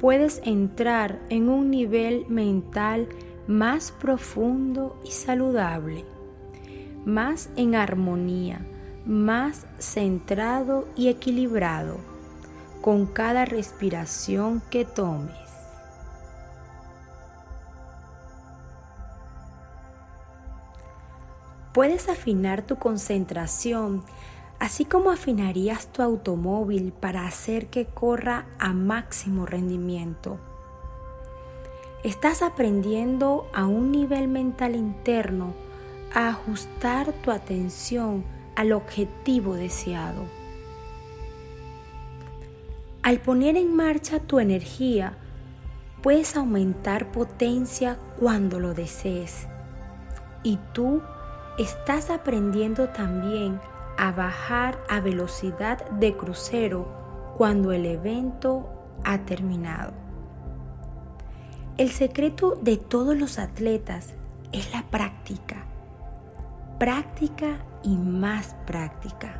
puedes entrar en un nivel mental más profundo y saludable, más en armonía, más centrado y equilibrado con cada respiración que tomes. Puedes afinar tu concentración así como afinarías tu automóvil para hacer que corra a máximo rendimiento. Estás aprendiendo a un nivel mental interno a ajustar tu atención al objetivo deseado. Al poner en marcha tu energía, puedes aumentar potencia cuando lo desees. Y tú estás aprendiendo también a bajar a velocidad de crucero cuando el evento ha terminado. El secreto de todos los atletas es la práctica, práctica y más práctica.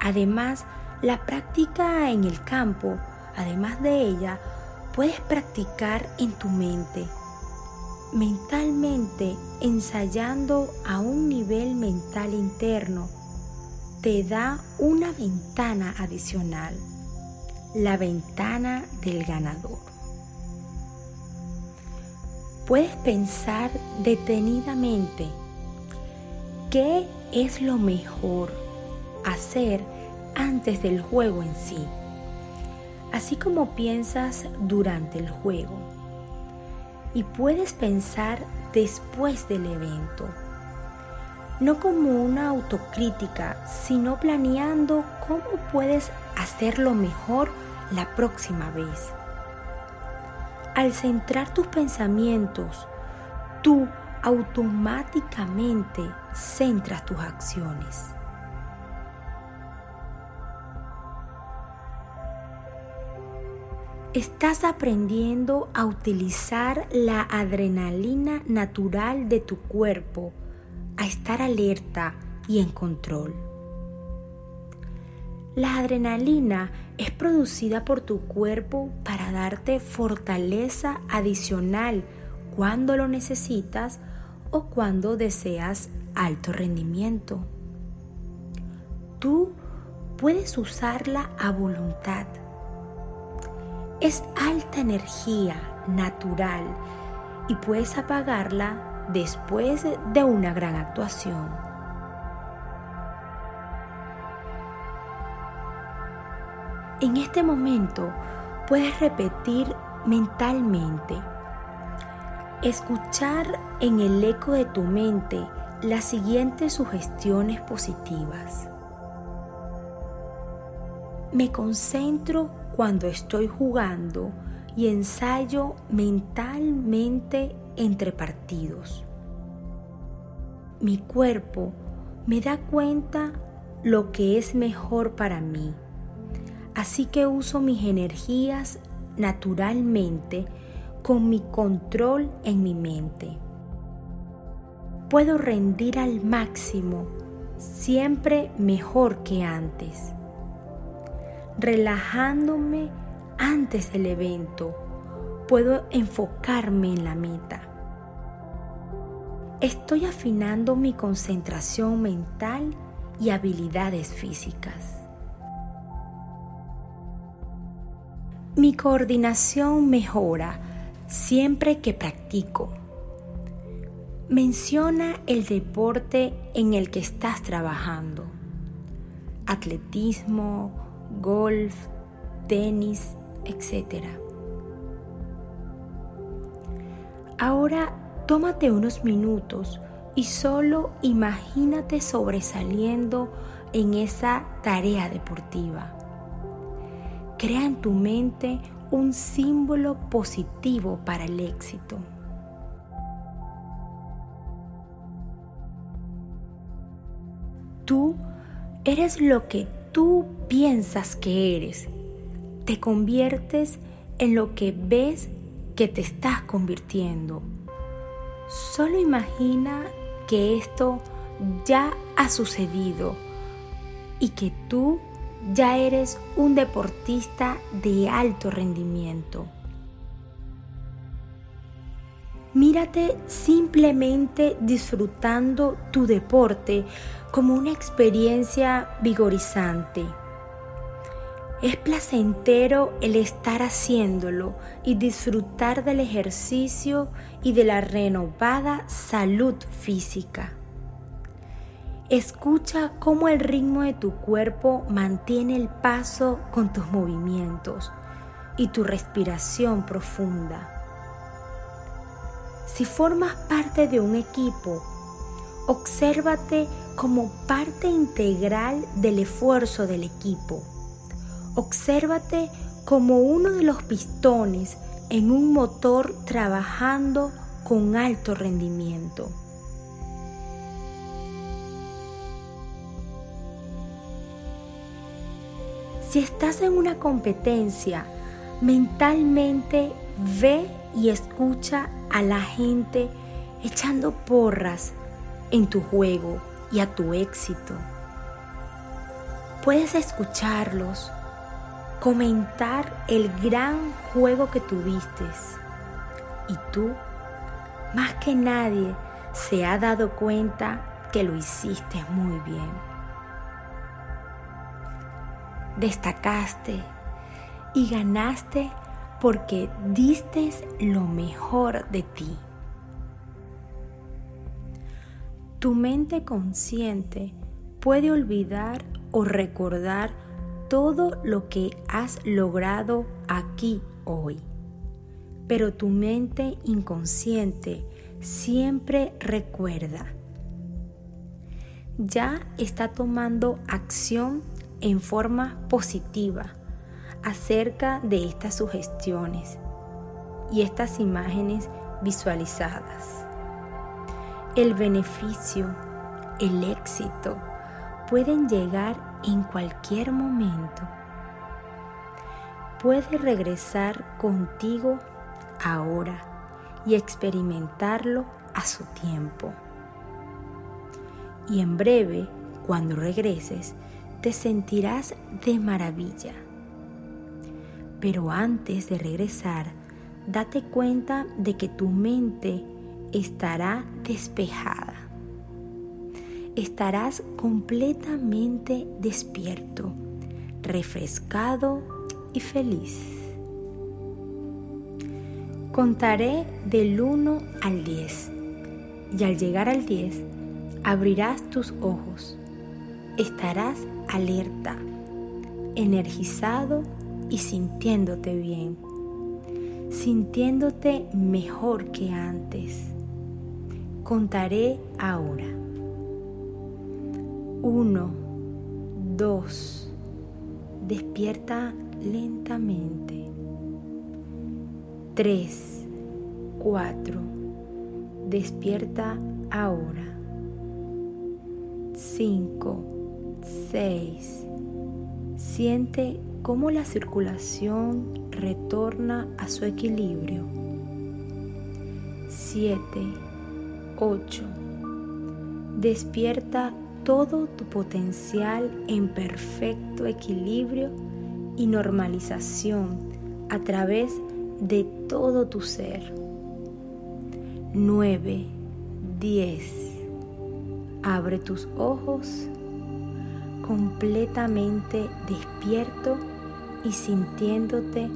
Además, la práctica en el campo, además de ella, puedes practicar en tu mente mentalmente ensayando a un nivel mental interno te da una ventana adicional, la ventana del ganador. Puedes pensar detenidamente qué es lo mejor hacer antes del juego en sí, así como piensas durante el juego y puedes pensar después del evento. No como una autocrítica, sino planeando cómo puedes hacerlo mejor la próxima vez. Al centrar tus pensamientos, tú automáticamente centras tus acciones. Estás aprendiendo a utilizar la adrenalina natural de tu cuerpo, a estar alerta y en control. La adrenalina es producida por tu cuerpo para darte fortaleza adicional cuando lo necesitas o cuando deseas alto rendimiento. Tú puedes usarla a voluntad es alta energía natural y puedes apagarla después de una gran actuación. En este momento puedes repetir mentalmente, escuchar en el eco de tu mente las siguientes sugestiones positivas. Me concentro cuando estoy jugando y ensayo mentalmente entre partidos. Mi cuerpo me da cuenta lo que es mejor para mí. Así que uso mis energías naturalmente con mi control en mi mente. Puedo rendir al máximo, siempre mejor que antes. Relajándome antes del evento, puedo enfocarme en la meta. Estoy afinando mi concentración mental y habilidades físicas. Mi coordinación mejora siempre que practico. Menciona el deporte en el que estás trabajando. Atletismo, golf, tenis, etc. Ahora tómate unos minutos y solo imagínate sobresaliendo en esa tarea deportiva. Crea en tu mente un símbolo positivo para el éxito. Tú eres lo que tú piensas que eres. Te conviertes en lo que ves que te estás convirtiendo. Solo imagina que esto ya ha sucedido y que tú ya eres un deportista de alto rendimiento. Mírate simplemente disfrutando tu deporte como una experiencia vigorizante. Es placentero el estar haciéndolo y disfrutar del ejercicio y de la renovada salud física. Escucha cómo el ritmo de tu cuerpo mantiene el paso con tus movimientos y tu respiración profunda. Si formas parte de un equipo, obsérvate como parte integral del esfuerzo del equipo Obsérvate como uno de los pistones en un motor trabajando con alto rendimiento. Si estás en una competencia, mentalmente ve y escucha a la gente echando porras en tu juego y a tu éxito. Puedes escucharlos, comentar el gran juego que tuviste. Y tú, más que nadie, se ha dado cuenta que lo hiciste muy bien. Destacaste y ganaste porque diste lo mejor de ti. Tu mente consciente puede olvidar o recordar todo lo que has logrado aquí hoy. Pero tu mente inconsciente siempre recuerda. Ya está tomando acción en forma positiva acerca de estas sugestiones y estas imágenes visualizadas. El beneficio, el éxito pueden llegar en cualquier momento. Puede regresar contigo ahora y experimentarlo a su tiempo. Y en breve, cuando regreses, te sentirás de maravilla. Pero antes de regresar, date cuenta de que tu mente estará despejada estarás completamente despierto, refrescado y feliz. Contaré del 1 al 10 y al llegar al 10 abrirás tus ojos. Estarás alerta, energizado y sintiéndote bien, sintiéndote mejor que antes. Contaré ahora. 1, 2, despierta lentamente. 3, 4. Despierta ahora. 5, 6. Siente cómo la circulación retorna a su equilibrio. 7, 8. Despierta todo tu potencial en perfecto equilibrio y normalización a través de todo tu ser. 9, 10. Abre tus ojos completamente despierto y sintiéndote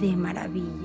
de maravilla.